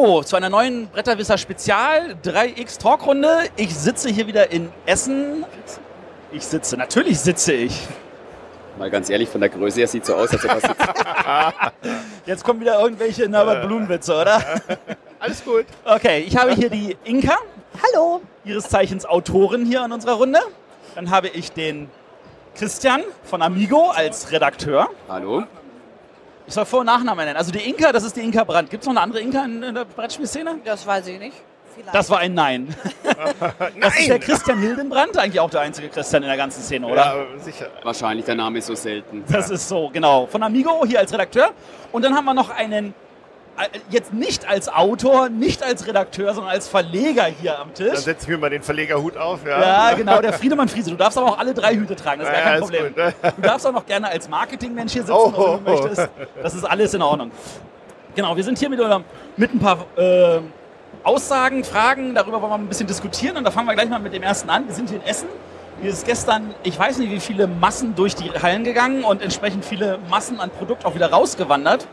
Zu einer neuen Bretterwisser Spezial 3X Talkrunde. Ich sitze hier wieder in Essen. Ich sitze, natürlich sitze ich. Mal ganz ehrlich, von der Größe her sieht so aus, als ob er sitzt. Jetzt kommen wieder irgendwelche Norbert Blum-Witze, oder? Alles gut. Okay, ich habe hier die Inka, Hallo. ihres Zeichens Autorin hier in unserer Runde. Dann habe ich den Christian von Amigo als Redakteur. Hallo? Ich soll Vor- und Nachnamen nennen. Also die Inka, das ist die Inka Brandt. Gibt es noch eine andere Inka in, in der Brettspielszene? Das weiß ich nicht. Vielleicht. Das war ein Nein. Das ist der Christian Hildenbrand, eigentlich auch der einzige Christian in der ganzen Szene, oder? Ja, sicher. Wahrscheinlich, der Name ist so selten. Das ist so, genau. Von Amigo hier als Redakteur. Und dann haben wir noch einen, jetzt nicht als Autor, nicht als Redakteur, sondern als Verleger hier am Dann Tisch. setze ich mir mal den Verlegerhut auf. Ja, Ja, genau, der Friedemann Friese. Du darfst aber auch alle drei Hüte tragen, das ist gar Ja, kein ist Problem. gut, ne? Du darfst auch noch gerne als Marketingmensch hier sitzen, Oh. wenn du möchtest. Das ist alles in Ordnung. Genau, wir sind hier mit, unserem- mit ein paar äh, Aussagen, Fragen, darüber wollen wir ein bisschen diskutieren und da fangen wir gleich mal mit dem ersten an. Wir sind hier in Essen. Hier ist gestern, ich weiß nicht, wie viele Massen durch die Hallen gegangen und entsprechend viele Massen an Produkt auch wieder rausgewandert.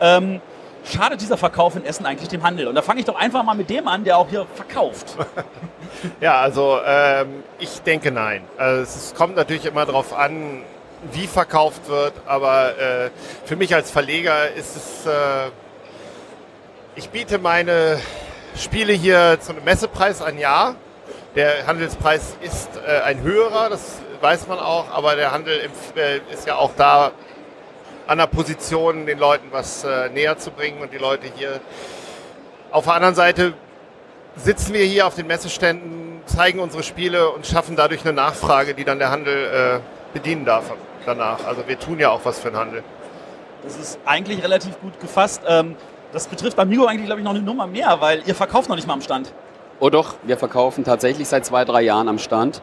Ähm, schadet dieser Verkauf in Essen eigentlich dem Handel? Und da fange ich doch einfach mal mit dem an, der auch hier verkauft. Ja, also ähm, ich denke nein. Also es kommt natürlich immer darauf an, wie verkauft wird, aber äh, für mich als Verleger ist es, äh, ich biete meine Spiele hier zu einem Messepreis an Jahr. Der Handelspreis ist äh, ein höherer, das weiß man auch, aber der Handel äh, ist ja auch da an der Position, den Leuten was äh, näher zu bringen und die Leute hier. Auf der anderen Seite sitzen wir hier auf den Messeständen, zeigen unsere Spiele und schaffen dadurch eine Nachfrage, die dann der Handel äh, bedienen darf danach. Also wir tun ja auch was für den Handel. Das ist eigentlich relativ gut gefasst. Ähm, das betrifft Amigo eigentlich, glaube ich, noch eine Nummer mehr, weil ihr verkauft noch nicht mal am Stand. Oh doch, wir verkaufen tatsächlich seit zwei, drei Jahren am Stand,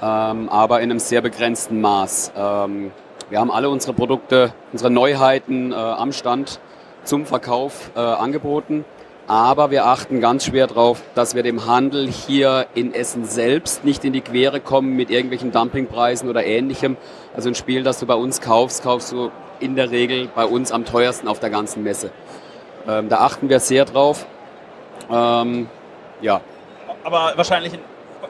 ähm, aber in einem sehr begrenzten Maß. Ähm, wir haben alle unsere Produkte, unsere Neuheiten äh, am Stand zum Verkauf äh, angeboten, aber wir achten ganz schwer darauf, dass wir dem Handel hier in Essen selbst nicht in die Quere kommen mit irgendwelchen Dumpingpreisen oder ähnlichem. Also ein Spiel, das du bei uns kaufst, kaufst du in der Regel bei uns am teuersten auf der ganzen Messe. Ähm, da achten wir sehr drauf. Ähm, ja, Aber wahrscheinlich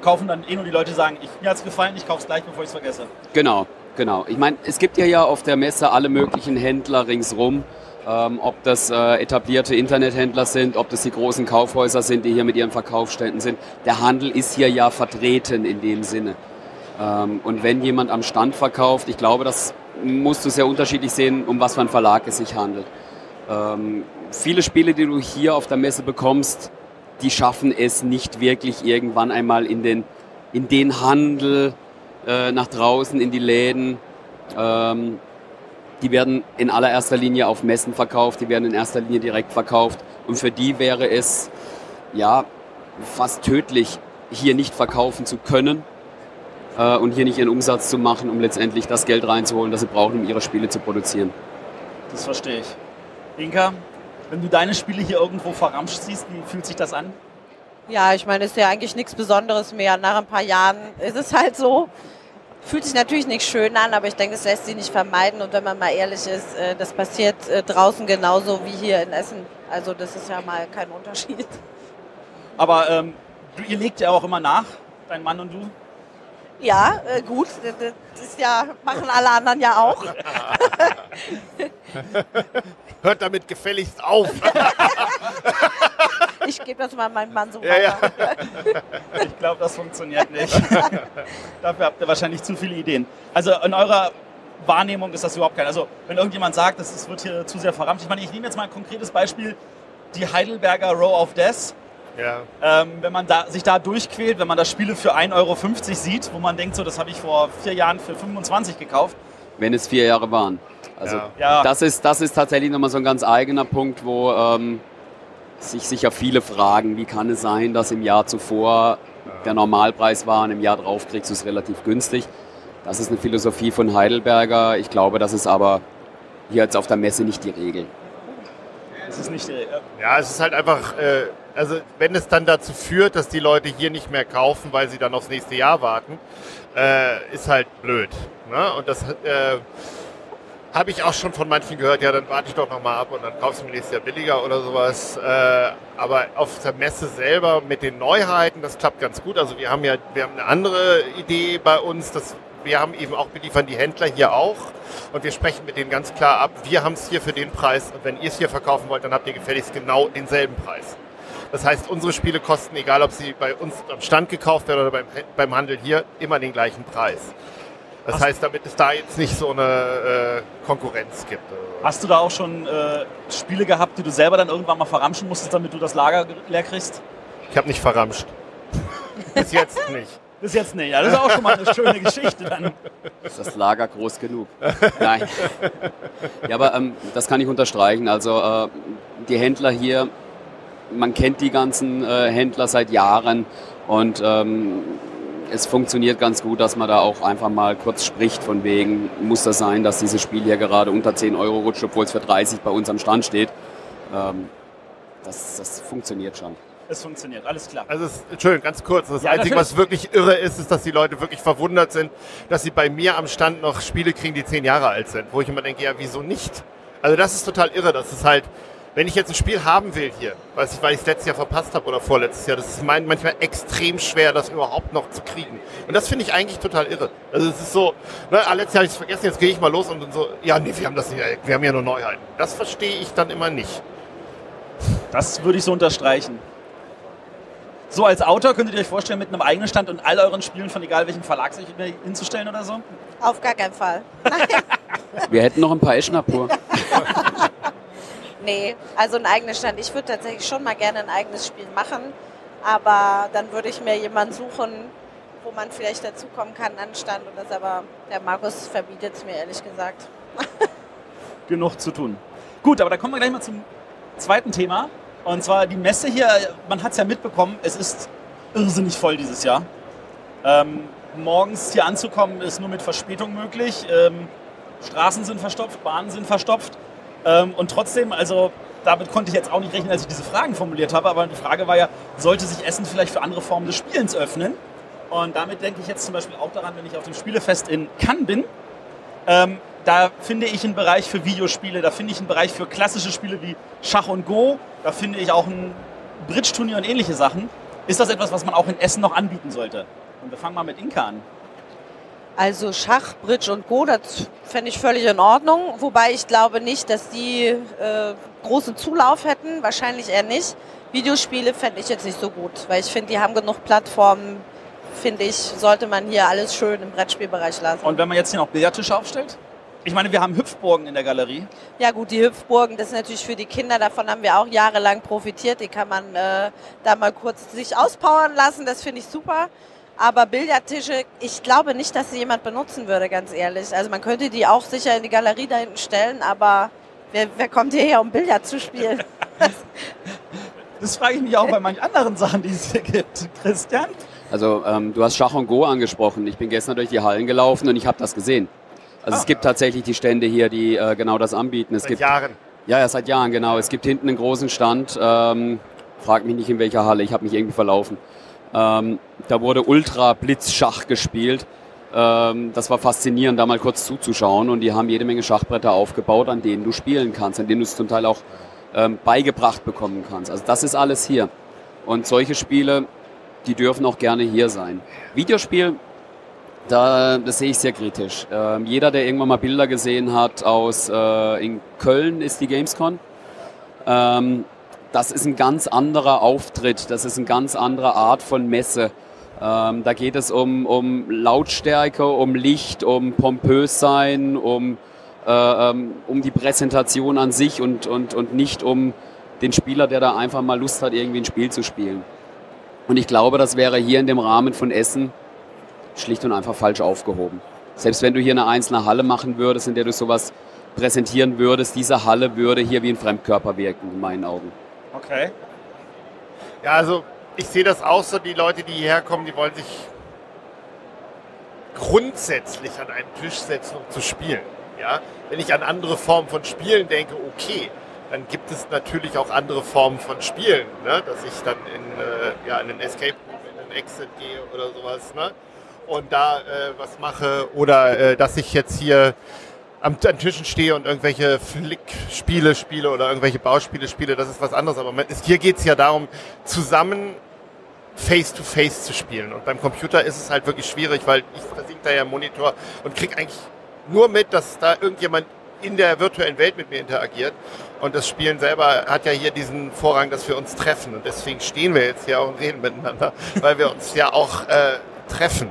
kaufen dann eh nur die Leute, sagen, ich, mir hat es gefallen, ich kaufe es gleich, bevor ich es vergesse. Genau, genau. Ich meine, es gibt ja ja auf der Messe alle möglichen Händler ringsrum. Ähm, ob das äh, etablierte Internethändler sind, ob das die großen Kaufhäuser sind, die hier mit ihren Verkaufsständen sind. Der Handel ist hier ja vertreten in dem Sinne. Ähm, und wenn jemand am Stand verkauft, ich glaube, das musst du sehr unterschiedlich sehen, um was für einen Verlag es sich handelt. Ähm, viele Spiele, die du hier auf der Messe bekommst, die schaffen es nicht wirklich irgendwann einmal in den, in den Handel äh, nach draußen, in die Läden. Ähm, die werden in allererster Linie auf Messen verkauft, die werden in erster Linie direkt verkauft. Und für die wäre es ja fast tödlich, hier nicht verkaufen zu können äh, und hier nicht ihren Umsatz zu machen, um letztendlich das Geld reinzuholen, das sie brauchen, um ihre Spiele zu produzieren. Das verstehe ich. Inka, wenn du deine Spiele hier irgendwo verramscht siehst, wie fühlt sich das an? Ja, ich meine, es ist ja eigentlich nichts Besonderes mehr. Nach ein paar Jahren ist es halt so. Fühlt sich natürlich nicht schön an, aber ich denke, es lässt sich nicht vermeiden. Und wenn man mal ehrlich ist, äh, das passiert äh, draußen genauso wie hier in Essen. Also das ist ja mal kein Unterschied. Aber ähm, ihr legt ja auch immer nach, dein Mann und du. Ja, äh, gut, das das ist ja, machen alle anderen ja auch. Hört damit gefälligst auf. Ich gebe das mal meinem Mann so Ja, ja. weiter. Ich glaube, das funktioniert nicht. Dafür habt ihr wahrscheinlich zu viele Ideen. Also in eurer Wahrnehmung ist das überhaupt kein. Also wenn irgendjemand sagt, das ist- wird hier zu sehr verramscht. Ich meine, ich nehme jetzt mal ein konkretes Beispiel. Die Heidelberger Row of Death. Ja. Ähm, wenn man da, sich da durchquält, wenn man das Spiele für 1,50 Euro sieht, wo man denkt, so, das habe ich vor vier Jahren für 25 gekauft. wenn es vier Jahre waren. Also. Ja. das, ist, das ist tatsächlich nochmal so ein ganz eigener Punkt, wo ähm, sich sicher viele fragen, wie kann es sein, dass im Jahr zuvor der Normalpreis war und im Jahr drauf kriegst du es relativ günstig. Das ist eine Philosophie von Heidelberger. Ich glaube, das ist aber hier jetzt auf der Messe nicht die Regel. Das ist nicht. Ja, es ist halt einfach, äh, also wenn es dann dazu führt, dass die Leute hier nicht mehr kaufen, weil sie dann aufs nächste Jahr warten, äh, ist halt blöd. Ne? Und das, äh, Habe ich auch schon von manchen gehört, ja, dann warte ich doch nochmal ab und dann kaufst du mir nächstes Jahr billiger oder sowas. Äh, aber auf der Messe selber mit den Neuheiten, das klappt ganz gut. Also wir haben ja, wir haben eine andere Idee bei uns, dass wir haben eben auch, wir liefern die Händler hier auch und wir sprechen mit denen ganz klar ab, wir haben es hier für den Preis und wenn ihr es hier verkaufen wollt, dann habt ihr gefälligst genau denselben Preis. Das heißt, unsere Spiele kosten, egal ob sie bei uns am Stand gekauft werden oder beim, beim Handel hier, immer den gleichen Preis. Das Hast heißt, damit es da jetzt nicht so eine äh, Konkurrenz gibt. Hast du da auch schon äh, Spiele gehabt, die du selber dann irgendwann mal verramschen musstest, damit du das Lager leer kriegst? Ich habe nicht verramscht. Bis jetzt nicht. Bis jetzt nicht. Ja, das ist auch schon mal eine schöne Geschichte dann. Ist das Lager groß genug? Nein. Ja, aber ähm, das kann ich unterstreichen. Also äh, die Händler hier, man kennt die ganzen äh, Händler seit Jahren und ähm, es funktioniert ganz gut, dass man da auch einfach mal kurz spricht, von wegen, muss das sein, dass dieses Spiel hier gerade unter 10 Euro rutscht, obwohl es für 30 bei uns am Stand steht. Ähm, das, das funktioniert schon. Es funktioniert, alles klar. Also, es, Entschuldigung, ganz kurz. Das ja, Einzige, was wirklich irre ist, ist, dass die Leute wirklich verwundert sind, dass sie bei mir am Stand noch Spiele kriegen, die 10 Jahre alt sind. Wo ich immer denke, ja, wieso nicht? Also, das ist total irre. Das ist halt, wenn ich jetzt ein Spiel haben will hier, weil ich es letztes Jahr verpasst habe oder vorletztes Jahr, das ist manchmal extrem schwer, das überhaupt noch zu kriegen. Und das finde ich eigentlich total irre. Also es ist so, ne, ah, letztes Jahr habe ich es vergessen, jetzt gehe ich mal los und so, ja, nee, wir haben das nicht, wir haben ja nur Neuheiten. Das verstehe ich dann immer nicht. Das würde ich so unterstreichen. So als Autor könntet ihr euch vorstellen, mit einem eigenen Stand und all euren Spielen von egal welchem Verlag sich hinzustellen oder so? Auf gar keinen Fall. Wir hätten noch ein paar Eschner pur. Nee, also ein eigener Stand. Ich würde tatsächlich schon mal gerne ein eigenes Spiel machen, aber dann würde ich mir jemanden suchen, wo man vielleicht dazukommen kann an Stand und das aber der Markus verbietet es mir ehrlich gesagt. Genug zu tun. Gut, aber da kommen wir gleich mal zum zweiten Thema. Und zwar die Messe hier, man hat es ja mitbekommen, es ist irrsinnig voll dieses Jahr. Ähm, morgens hier anzukommen ist nur mit Verspätung möglich. Ähm, Straßen sind verstopft, Bahnen sind verstopft. Ähm, und trotzdem, also damit konnte ich jetzt auch nicht rechnen, als ich diese Fragen formuliert habe, aber die Frage war ja, sollte sich Essen vielleicht für andere Formen des Spielens öffnen? Und damit denke ich jetzt zum Beispiel auch daran, wenn ich auf dem Spielefest in Cannes bin. Ähm, da finde ich einen Bereich für Videospiele, da finde ich einen Bereich für klassische Spiele wie Schach und Go, da finde ich auch ein Bridge-Turnier und ähnliche Sachen. Ist das etwas, was man auch in Essen noch anbieten sollte? Und wir fangen mal mit Inka an. Also Schach, Bridge und Go, das fände ich völlig in Ordnung. Wobei ich glaube nicht, dass die äh, großen Zulauf hätten. Wahrscheinlich eher nicht. Videospiele fände ich jetzt nicht so gut, weil ich finde, die haben genug Plattformen. Finde ich, sollte man hier alles schön im Brettspielbereich lassen. Und wenn man jetzt hier noch Billardtische aufstellt? Ich meine, wir haben Hüpfburgen in der Galerie. Ja gut, die Hüpfburgen, das ist natürlich für die Kinder, davon haben wir auch jahrelang profitiert. Die kann man äh, da mal kurz sich auspowern lassen, das finde ich super. Aber Billardtische, ich glaube nicht, dass sie jemand benutzen würde, ganz ehrlich. Also man könnte die auch sicher in die Galerie da hinten stellen, aber wer, wer kommt hierher, um Billard zu spielen? das frage ich mich auch bei manchen anderen Sachen, die es hier gibt. Christian? Also ähm, du hast Schach und Go angesprochen. Ich bin gestern durch die Hallen gelaufen und ich habe das gesehen. Also ah. es gibt tatsächlich die Stände hier, die äh, genau das anbieten. Es seit gibt, Jahren. Ja, ja, seit Jahren, genau. Es gibt hinten einen großen Stand. Ähm, frag mich nicht in welcher Halle, ich habe mich irgendwie verlaufen. Ähm, da wurde Ultra-Blitzschach gespielt. Ähm, das war faszinierend, da mal kurz zuzuschauen. Und die haben jede Menge Schachbretter aufgebaut, an denen du spielen kannst, an denen du es zum Teil auch ähm, beigebracht bekommen kannst. Also das ist alles hier. Und solche Spiele, die dürfen auch gerne hier sein. Videospiel, da, das sehe ich sehr kritisch. Ähm, jeder, der irgendwann mal Bilder gesehen hat aus, äh, in Köln ist die Gamescon. Ähm, das ist ein ganz anderer Auftritt, das ist eine ganz andere Art von Messe. Ähm, da geht es um, um Lautstärke, um Licht, um pompös sein, um, äh, ähm, um die Präsentation an sich und, und, und nicht um den Spieler, der da einfach mal Lust hat, irgendwie ein Spiel zu spielen. Und ich glaube, das wäre hier in dem Rahmen von Essen schlicht und einfach falsch aufgehoben. Selbst wenn du hier eine einzelne Halle machen würdest, in der du sowas präsentieren würdest, diese Halle würde hier wie ein Fremdkörper wirken, in meinen Augen. Okay. Ja, also ich sehe das auch so, die Leute, die hierher kommen, die wollen sich grundsätzlich an einen Tisch setzen, um zu spielen. Ja? Wenn ich an andere Formen von Spielen denke, okay, dann gibt es natürlich auch andere Formen von Spielen, ne? dass ich dann in, äh, ja, in einen Escape Room, in einen Exit gehe oder sowas ne? und da äh, was mache oder äh, dass ich jetzt hier am, an Tischen stehe und irgendwelche Flick-Spiele spiele oder irgendwelche Bauspiele spiele, das ist was anderes. Aber hier geht es ja darum, zusammen face-to-face -face zu spielen. Und beim Computer ist es halt wirklich schwierig, weil ich versinke da ja im Monitor und kriege eigentlich nur mit, dass da irgendjemand in der virtuellen Welt mit mir interagiert. Und das Spielen selber hat ja hier diesen Vorrang, dass wir uns treffen. Und deswegen stehen wir jetzt hier und reden miteinander, weil wir uns ja auch äh, treffen.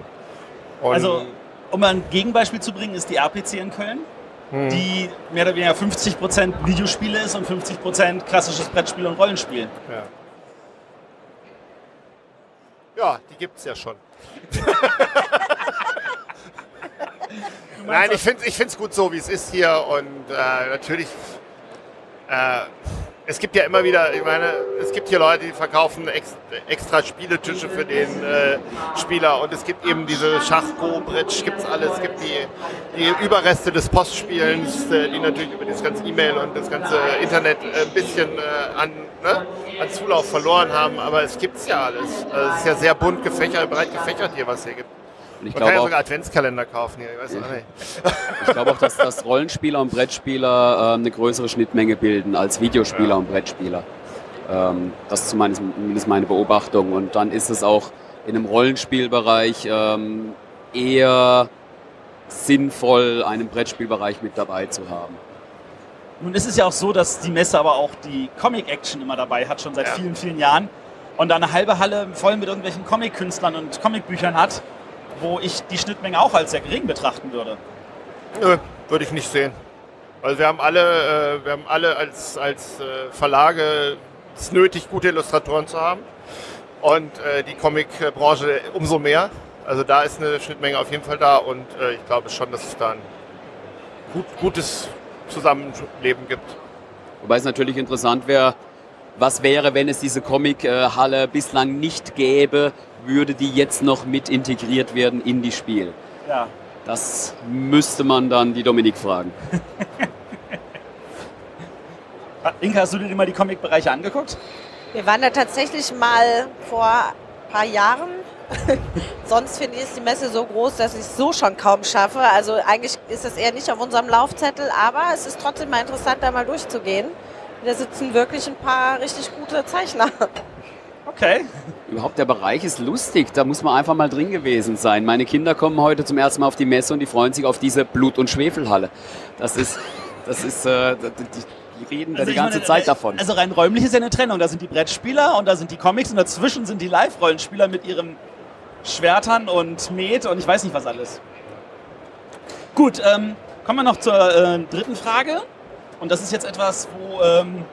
Und also, um ein Gegenbeispiel zu bringen, ist die RPC in Köln, hm. die mehr oder weniger 50% Videospiele ist und 50% klassisches Brettspiel und Rollenspiel. Ja. Ja, die gibt es ja schon. Nein, ich finde es ich gut so, wie es ist hier. Und äh, natürlich, äh, es gibt ja immer wieder, ich meine, es gibt hier Leute, die verkaufen ex, extra Spieletische für den äh, Spieler. Und es gibt eben diese Schach, Go, Bridge, gibt es alles. Es gibt die, die Überreste des Postspielens, äh, die natürlich über das ganze E-Mail und das ganze Internet äh, ein bisschen äh, an ne, an Zulauf verloren haben, aber es gibt es ja alles. Also es ist ja sehr bunt gefächert, breit gefächert hier, was hier gibt. Und ich Man kann ja sogar Adventskalender kaufen hier, ich weiß auch nicht. Ich glaube auch, dass, dass Rollenspieler und Brettspieler äh, eine größere Schnittmenge bilden als Videospieler ja. und Brettspieler. Ähm, das ist zumindest meine Beobachtung. Und dann ist es auch in einem Rollenspielbereich ähm, eher sinnvoll, einen Brettspielbereich mit dabei zu haben. Nun ist es ja auch so, dass die Messe aber auch die Comic-Action immer dabei hat, schon seit ja. vielen, vielen Jahren. Und da eine halbe Halle voll mit irgendwelchen Comic-Künstlern und Comicbüchern hat, wo ich die Schnittmenge auch als sehr gering betrachten würde. Nö, würde ich nicht sehen. Also wir haben alle, äh, wir haben alle als, als äh, Verlage es nötig, gute Illustratoren zu haben. Und äh, die Comic-Branche umso mehr. Also da ist eine Schnittmenge auf jeden Fall da und äh, ich glaube schon, dass es da ein gut, gutes Zusammenleben gibt. Wobei es natürlich interessant wäre, was wäre, wenn es diese Comic-Halle bislang nicht gäbe, würde die jetzt noch mit integriert werden in die Spiel? Ja. Das müsste man dann die Dominik fragen. Inka, hast du dir mal die Comic-Bereiche angeguckt? Wir waren da tatsächlich mal vor ein paar Jahren Sonst finde ich ist die Messe so groß, dass ich es so schon kaum schaffe. Also eigentlich ist es eher nicht auf unserem Laufzettel, aber es ist trotzdem mal interessant, da mal durchzugehen. Da sitzen wirklich ein paar richtig gute Zeichner. Okay. Überhaupt der Bereich ist lustig, da muss man einfach mal drin gewesen sein. Meine Kinder kommen heute zum ersten Mal auf die Messe und die freuen sich auf diese Blut- und Schwefelhalle. Das ist, das ist, äh, die, die reden also da die ganze meine, Zeit davon. Also rein räumlich ist ja eine Trennung. Da sind die Brettspieler und da sind die Comics und dazwischen sind die Live-Rollenspieler mit ihrem Schwertern und Met und ich weiß nicht was alles. Gut, ähm, kommen wir noch zur äh, dritten Frage. Und das ist jetzt etwas, wo ähm,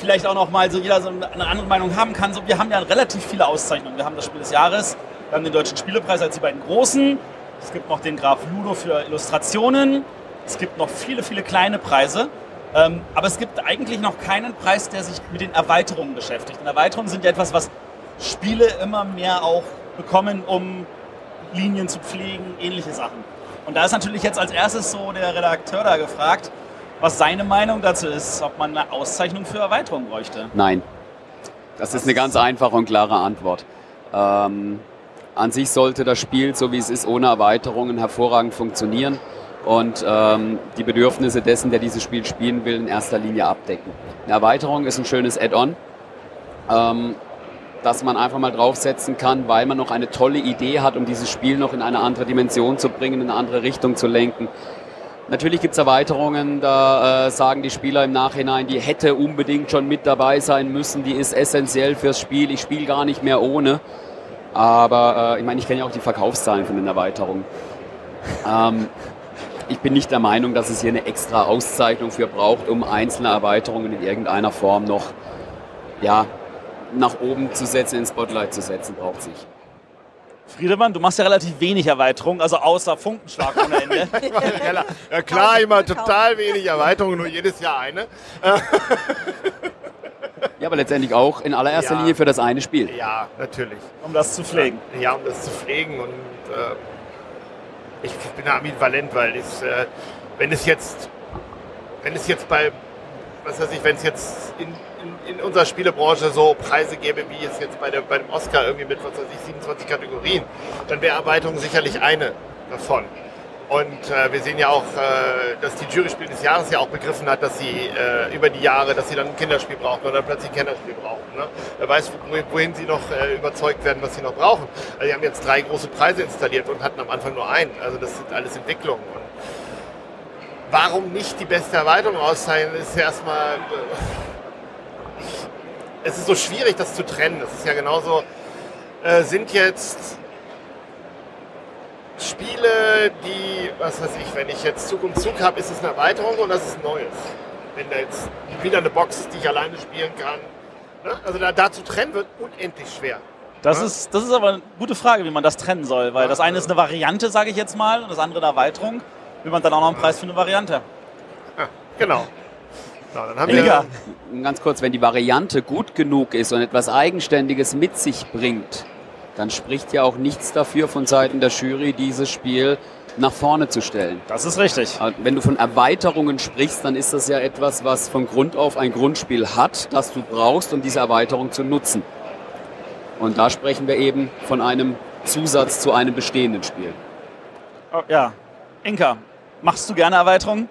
vielleicht auch noch mal so jeder so eine andere Meinung haben kann. So, wir haben ja relativ viele Auszeichnungen. Wir haben das Spiel des Jahres, wir haben den Deutschen Spielepreis als die beiden großen. Es gibt noch den Graf Ludo für Illustrationen. Es gibt noch viele, viele kleine Preise. Ähm, aber es gibt eigentlich noch keinen Preis, der sich mit den Erweiterungen beschäftigt. Und Erweiterungen sind ja etwas, was Spiele immer mehr auch bekommen, um Linien zu pflegen, ähnliche Sachen. Und da ist natürlich jetzt als erstes so der Redakteur da gefragt, was seine Meinung dazu ist, ob man eine Auszeichnung für Erweiterung bräuchte. Nein. Das ist eine ganz einfache und klare Antwort. Ähm, an sich sollte das Spiel, so wie es ist, ohne Erweiterungen hervorragend funktionieren und ähm, die Bedürfnisse dessen, der dieses Spiel spielen will, in erster Linie abdecken. Eine Erweiterung ist ein schönes Add-on. Ähm, dass man einfach mal draufsetzen kann, weil man noch eine tolle Idee hat, um dieses Spiel noch in eine andere Dimension zu bringen, in eine andere Richtung zu lenken. Natürlich gibt es Erweiterungen, da äh, sagen die Spieler im Nachhinein, die hätte unbedingt schon mit dabei sein müssen, die ist essentiell fürs Spiel, ich spiele gar nicht mehr ohne. Aber äh, ich meine, ich kenne ja auch die Verkaufszahlen von den Erweiterungen. Ähm, ich bin nicht der Meinung, dass es hier eine extra Auszeichnung für braucht, um einzelne Erweiterungen in irgendeiner Form noch ja, nach oben zu setzen, ins Spotlight zu setzen, braucht sich. Friedemann, du machst ja relativ wenig Erweiterungen, also außer Funkenschlag ohne Ende. ja klar, immer total wenig Erweiterungen, nur jedes Jahr eine. ja, aber letztendlich auch in allererster ja. Linie für das eine Spiel. Ja, natürlich. Um das zu pflegen. Ja, um das zu pflegen und äh, ich bin ambivalent, weil es, äh, wenn es jetzt, wenn es jetzt bei, was weiß ich, wenn es jetzt in in, in unserer Spielebranche so Preise gäbe, wie es jetzt bei, der, bei dem Oscar irgendwie mit was weiß ich, 27 Kategorien, dann wäre Erweiterung sicherlich eine davon. Und äh, wir sehen ja auch, äh, dass die Juryspiel des Jahres ja auch begriffen hat, dass sie äh, über die Jahre, dass sie dann ein Kinderspiel brauchen oder plötzlich ein Kinderspiel brauchen. Ne? Wer weiß, wohin sie noch äh, überzeugt werden, was sie noch brauchen. Also sie haben jetzt drei große Preise installiert und hatten am Anfang nur einen. Also das sind alles Entwicklungen. Und warum nicht die beste Erweiterung auszeichnen, ist ja erstmal... Es ist so schwierig, das zu trennen. Es ist ja genauso, äh, sind jetzt Spiele, die, was weiß ich, wenn ich jetzt Zug um Zug habe, ist es eine Erweiterung und das ist Neues. Wenn da jetzt wieder eine Box ist, die ich alleine spielen kann. Ne? Also da, da zu trennen wird unendlich schwer. Das, ja? ist, das ist aber eine gute Frage, wie man das trennen soll, weil ja, das eine ist eine Variante, sage ich jetzt mal, und das andere eine Erweiterung. Will man dann auch noch einen Preis für eine Variante? Ja, genau. So, dann haben wir ganz kurz, wenn die Variante gut genug ist und etwas Eigenständiges mit sich bringt, dann spricht ja auch nichts dafür von Seiten der Jury, dieses Spiel nach vorne zu stellen. Das ist richtig. Wenn du von Erweiterungen sprichst, dann ist das ja etwas, was von Grund auf ein Grundspiel hat, das du brauchst, um diese Erweiterung zu nutzen. Und da sprechen wir eben von einem Zusatz zu einem bestehenden Spiel. Oh, ja. Inka, machst du gerne Erweiterungen?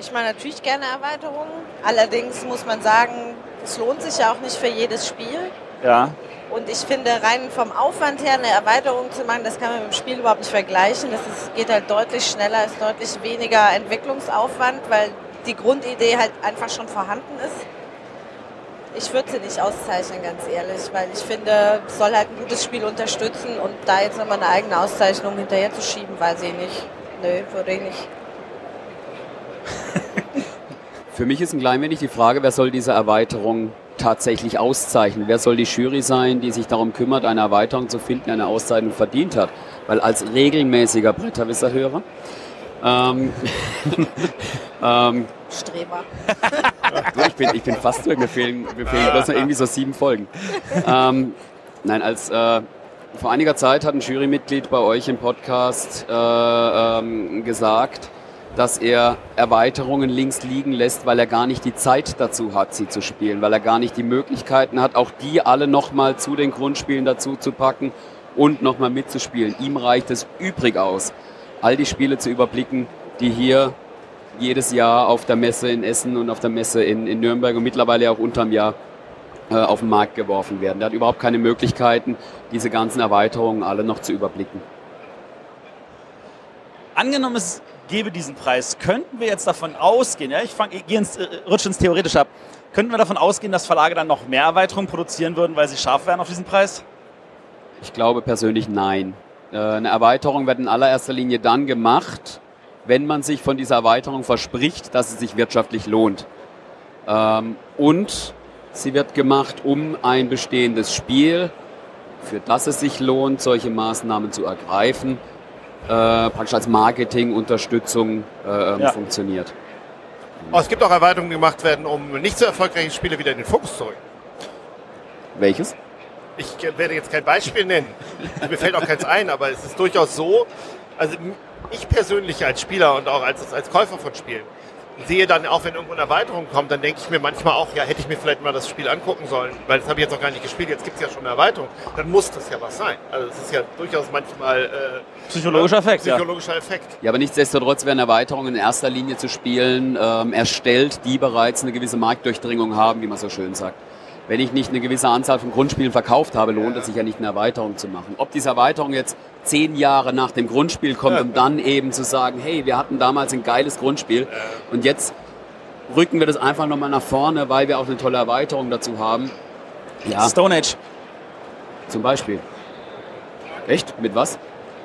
Ich mache natürlich gerne Erweiterungen. Allerdings muss man sagen, es lohnt sich ja auch nicht für jedes Spiel. Ja. Und ich finde, rein vom Aufwand her eine Erweiterung zu machen, das kann man mit dem Spiel überhaupt nicht vergleichen. Das ist, geht halt deutlich schneller, ist deutlich weniger Entwicklungsaufwand, weil die Grundidee halt einfach schon vorhanden ist. Ich würde sie nicht auszeichnen, ganz ehrlich, weil ich finde, es soll halt ein gutes Spiel unterstützen und da jetzt nochmal eine eigene Auszeichnung hinterher zu schieben, weiß ich nicht. Nö, würde ich nicht. Für mich ist ein klein wenig die Frage, wer soll diese Erweiterung tatsächlich auszeichnen? Wer soll die Jury sein, die sich darum kümmert, eine Erweiterung zu finden, die eine Auszeichnung verdient hat? Weil als regelmäßiger Bretterwisserhörer ähm, ähm, Streber. ich, bin, ich bin fast durch, mir fehlen, mir fehlen bloß noch irgendwie so sieben Folgen. Ähm, nein, als äh, vor einiger Zeit hat ein Jurymitglied bei euch im Podcast äh, ähm, gesagt, dass er Erweiterungen links liegen lässt, weil er gar nicht die Zeit dazu hat, sie zu spielen, weil er gar nicht die Möglichkeiten hat, auch die alle nochmal zu den Grundspielen dazu zu packen und nochmal mitzuspielen. Ihm reicht es übrig aus, all die Spiele zu überblicken, die hier jedes Jahr auf der Messe in Essen und auf der Messe in, in Nürnberg und mittlerweile auch unterm Jahr äh, auf den Markt geworfen werden. Er hat überhaupt keine Möglichkeiten, diese ganzen Erweiterungen alle noch zu überblicken. Angenommen, es gebe diesen Preis, könnten wir jetzt davon ausgehen, ja, ich, fang, ich ins, äh, rutsche ins Theoretisch ab, könnten wir davon ausgehen, dass Verlage dann noch mehr Erweiterungen produzieren würden, weil sie scharf wären auf diesen Preis? Ich glaube persönlich nein. Äh, eine Erweiterung wird in allererster Linie dann gemacht, wenn man sich von dieser Erweiterung verspricht, dass es sich wirtschaftlich lohnt. Ähm, und sie wird gemacht, um ein bestehendes Spiel, für das es sich lohnt, solche Maßnahmen zu ergreifen, äh, praktisch als Marketingunterstützung äh, ähm, ja. funktioniert. Oh, es gibt auch Erweiterungen, die gemacht werden, um nicht so erfolgreiche Spiele wieder in den Fokus zu rücken. Welches? Ich werde jetzt kein Beispiel nennen. Mir fällt auch keins ein, aber es ist durchaus so. Also ich persönlich als Spieler und auch als, als Käufer von Spielen sehe dann auch, wenn irgendwo eine Erweiterung kommt, dann denke ich mir manchmal auch, ja, hätte ich mir vielleicht mal das Spiel angucken sollen, weil das habe ich jetzt noch gar nicht gespielt, jetzt gibt es ja schon eine Erweiterung, dann muss das ja was sein. Also es ist ja durchaus manchmal... Äh, psychologischer Effekt, Psychologischer ja. Effekt. Ja, aber nichtsdestotrotz werden Erweiterungen in erster Linie zu spielen ähm, erstellt, die bereits eine gewisse Marktdurchdringung haben, wie man so schön sagt wenn ich nicht eine gewisse Anzahl von Grundspielen verkauft habe, lohnt es sich ja nicht eine Erweiterung zu machen. Ob diese Erweiterung jetzt zehn Jahre nach dem Grundspiel kommt, um dann eben zu sagen, hey, wir hatten damals ein geiles Grundspiel und jetzt rücken wir das einfach nochmal nach vorne, weil wir auch eine tolle Erweiterung dazu haben. Ja. Stone Age. Zum Beispiel. Echt? Mit was?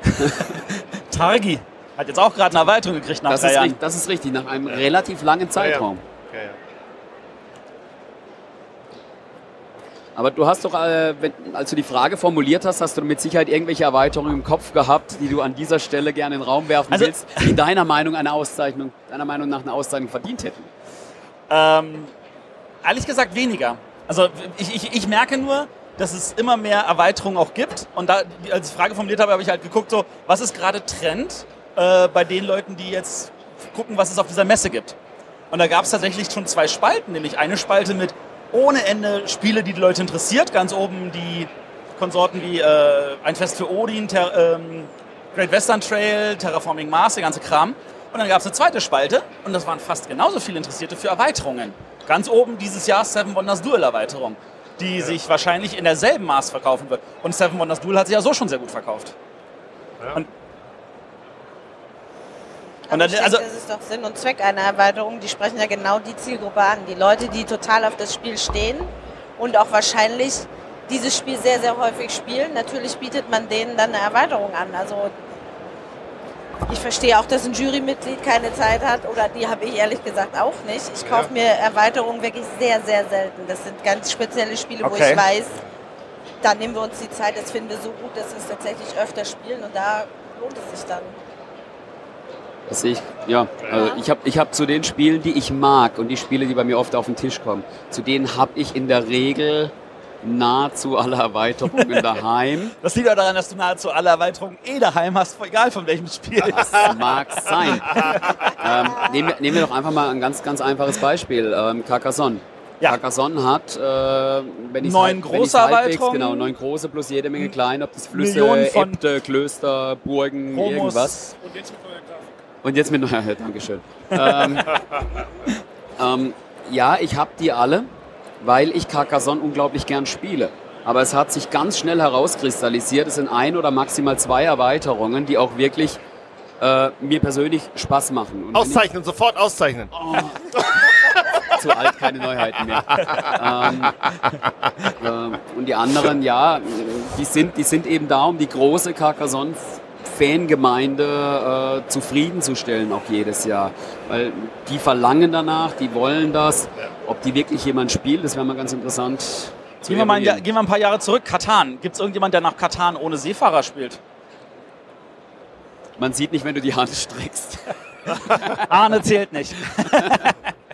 Targi hat jetzt auch gerade eine Erweiterung gekriegt nach das drei ist Jahren. Richtig, das ist richtig, nach einem relativ langen Zeitraum. Ja, ja. Aber du hast doch, äh, als du die Frage formuliert hast, hast du mit Sicherheit irgendwelche Erweiterungen im Kopf gehabt, die du an dieser Stelle gerne in den Raum werfen also, willst, die deiner Meinung eine Auszeichnung, deiner Meinung nach eine Auszeichnung verdient hätten. Ähm, ehrlich gesagt weniger. Also ich, ich, ich merke nur, dass es immer mehr Erweiterungen auch gibt. Und da, als ich die Frage formuliert habe, habe ich halt geguckt, so, was ist gerade Trend äh, bei den Leuten, die jetzt gucken, was es auf dieser Messe gibt. Und da gab es tatsächlich schon zwei Spalten, nämlich eine Spalte mit ohne Ende Spiele, die die Leute interessiert. Ganz oben die Konsorten wie äh, Ein Fest für Odin, Ter, ähm, Great Western Trail, Terraforming Mars, der ganze Kram. Und dann gab es eine zweite Spalte und das waren fast genauso viele Interessierte für Erweiterungen. Ganz oben dieses Jahr Seven Wonders Duel Erweiterung, die sich wahrscheinlich in derselben Maß verkaufen wird. Und Seven Wonders Duel hat sich ja so schon sehr gut verkauft. Und, Aber und dann, also, das ist doch Sinn und Zweck einer Erweiterung. Die sprechen ja genau die Zielgruppe an. Die Leute, die total auf das Spiel stehen und auch wahrscheinlich dieses Spiel sehr, sehr häufig spielen. Natürlich bietet man denen dann eine Erweiterung an. Also ich verstehe auch, dass ein Jurymitglied keine Zeit hat oder die habe ich ehrlich gesagt auch nicht. Ich kaufe mir Erweiterungen wirklich sehr, sehr selten. Das sind ganz spezielle Spiele, wo Okay. ich weiß, da nehmen wir uns die Zeit, das finden wir so gut, dass wir es tatsächlich öfter spielen und da lohnt es sich dann. Das sehe ich, ja. Also ich habe ich hab zu den Spielen, die ich mag und die Spiele, die bei mir oft auf den Tisch kommen, zu denen habe ich in der Regel nahezu alle Erweiterungen daheim. das liegt auch daran, dass du nahezu alle Erweiterungen eh daheim hast, egal von welchem Spiel. Das mag sein. ähm, nehmen, wir, nehmen wir doch einfach mal ein ganz, ganz einfaches Beispiel. Ähm, Carcassonne. Ja. Carcassonne hat, äh, wenn ich Neun große Erweiterungen. Genau, neun große plus jede Menge kleine, ob das Flüsse, Äbte, Klöster, Burgen, Promos. irgendwas. Und jetzt mit. Und jetzt mit neuer, Dankeschön. ähm, ähm, ja, ich habe die alle, weil ich Carcassonne unglaublich gern spiele. Aber es hat sich ganz schnell herauskristallisiert, es sind ein oder maximal zwei Erweiterungen, die auch wirklich äh, mir persönlich Spaß machen. Und wenn ich- Auszeichnen, sofort auszeichnen. zu alt, keine Neuheiten mehr. ähm, ähm, und die anderen, ja, die sind, die sind eben da, um die große Carcassonne-Fangemeinde äh, zufriedenzustellen, auch jedes Jahr. Weil die verlangen danach, die wollen das. Ob die wirklich jemand spielt, das wäre mal ganz interessant. Gehen wir, mal ein, gehen wir ein paar Jahre zurück. Katan. Gibt es irgendjemand, der nach Katan ohne Seefahrer spielt? Man sieht nicht, wenn du die Hand streckst. Arne zählt nicht.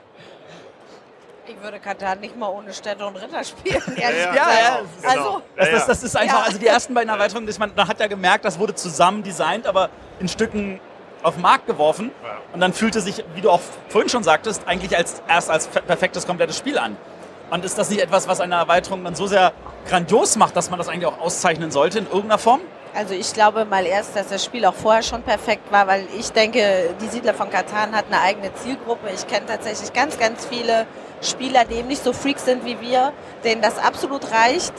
Ich würde Katan nicht mal ohne Städte und Ritter spielen, Ja, gesagt. ja, ja, genau. Also, Das, Ja, das, ja. das ist einfach, Ja. also die ersten beiden Erweiterungen, das man, man hat ja gemerkt, das wurde zusammen designt, aber in Stücken auf den Markt geworfen. Ja. Und dann fühlte sich, wie du auch vorhin schon sagtest, eigentlich als, erst als fe- perfektes, komplettes Spiel an. Und ist das nicht etwas, was eine Erweiterung dann so sehr grandios macht, dass man das eigentlich auch auszeichnen sollte in irgendeiner Form? Also ich glaube mal erst, dass das Spiel auch vorher schon perfekt war, weil ich denke, die Siedler von Katan hat eine eigene Zielgruppe. Ich kenne tatsächlich ganz, ganz viele Spieler, die eben nicht so Freaks sind wie wir, denen das absolut reicht.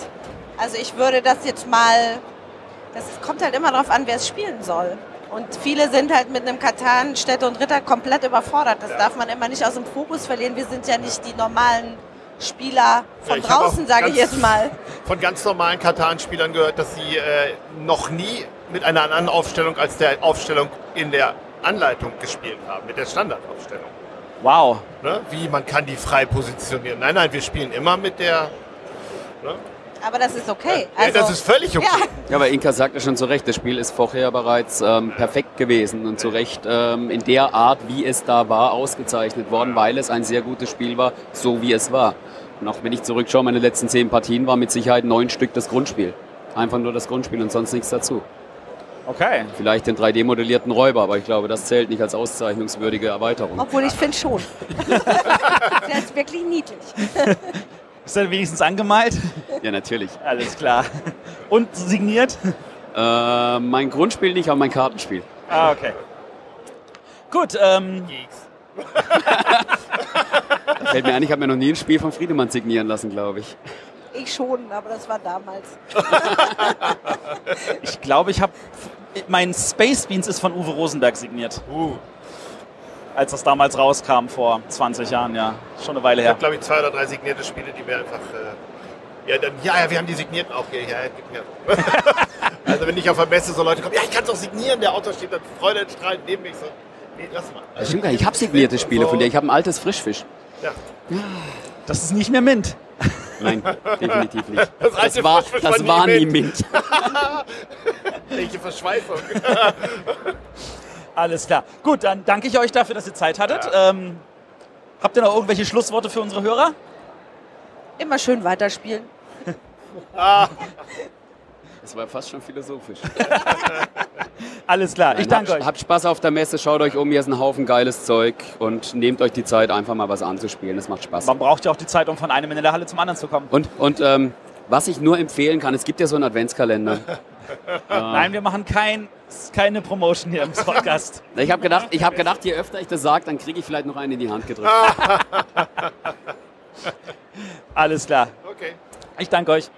Also ich würde das jetzt mal, das kommt halt immer darauf an, wer es spielen soll. Und viele sind halt mit einem Katan, Städte und Ritter komplett überfordert. Das darf man immer nicht aus dem Fokus verlieren. Wir sind ja nicht die normalen Spieler von Ja, draußen, sage ich ganz- jetzt mal. Von ganz normalen Katan-Spielern gehört, dass sie äh, noch nie mit einer anderen Aufstellung als der Aufstellung in der Anleitung gespielt haben, mit der Standardaufstellung. Wow. Ne? Wie, man kann die frei positionieren. Nein, nein, wir spielen immer mit der... Ne? Aber das ist okay. ja, Also, das ist völlig okay. Ja, Ja, aber Inka sagte schon zu Recht, das Spiel ist vorher bereits ähm, perfekt gewesen und zu Recht ähm, in der Art, wie es da war, ausgezeichnet worden, weil es ein sehr gutes Spiel war, so wie es war. Und auch wenn ich zurückschaue, meine letzten zehn Partien war mit Sicherheit neun Stück das Grundspiel. Einfach nur das Grundspiel und sonst nichts dazu. Okay. Vielleicht den 3D-modellierten Räuber, aber ich glaube, das zählt nicht als auszeichnungswürdige Erweiterung. obwohl ich finde schon. Der ist wirklich niedlich. Ist er wenigstens angemalt? Ja, natürlich. Alles klar. Und signiert? Äh, mein Grundspiel nicht, aber mein Kartenspiel. Ah, okay. Gut, ähm, Geeks. Fällt mir ein, ich habe mir noch nie ein Spiel von Friedemann signieren lassen, glaube ich. Ich schon, aber das war damals. ich glaube, ich habe. Mein Space Beans ist von Uwe Rosenberg signiert, Uh, als das damals rauskam vor 20 Jahren, ja. Schon eine Weile ich her. habe, glaube ich, zwei oder drei signierte Spiele, die wir einfach... Äh, ja, dann, ja, ja, wir haben die signierten auch hier. Ja, ja, also wenn ich auf der Messe so Leute kommen, ja, ich kann es auch signieren, der Autor steht dann freudestrahlend neben mich so. Nee, lass mal. Das stimmt gar nicht. Ich habe signierte Spiele von dir. Ich habe ein altes Frischfisch. Ja. Das ist nicht mehr Mint. Nein, definitiv nicht. Das Das war, das war nie nie Mint. Mint. Welche Verschweifung. Alles klar. Gut, dann danke ich euch dafür, dass ihr Zeit hattet. Ähm, habt ihr noch irgendwelche Schlussworte für unsere Hörer? Immer schön weiterspielen. Das war fast schon philosophisch. Alles klar, ich danke euch. habt Spaß auf der Messe, schaut euch um, hier ist ein Haufen geiles Zeug und nehmt euch die Zeit, einfach mal was anzuspielen. Das macht Spaß. Man braucht ja auch die Zeit, um von einem in der Halle zum anderen zu kommen. Und, und ähm, was ich nur empfehlen kann, es gibt ja so einen Adventskalender. Nein, wir machen kein, keine Promotion hier im Podcast. Ich habe gedacht, ich hab gedacht, je öfter ich das sage, dann kriege ich vielleicht noch einen in die Hand gedrückt. Alles klar. Okay. Ich danke euch.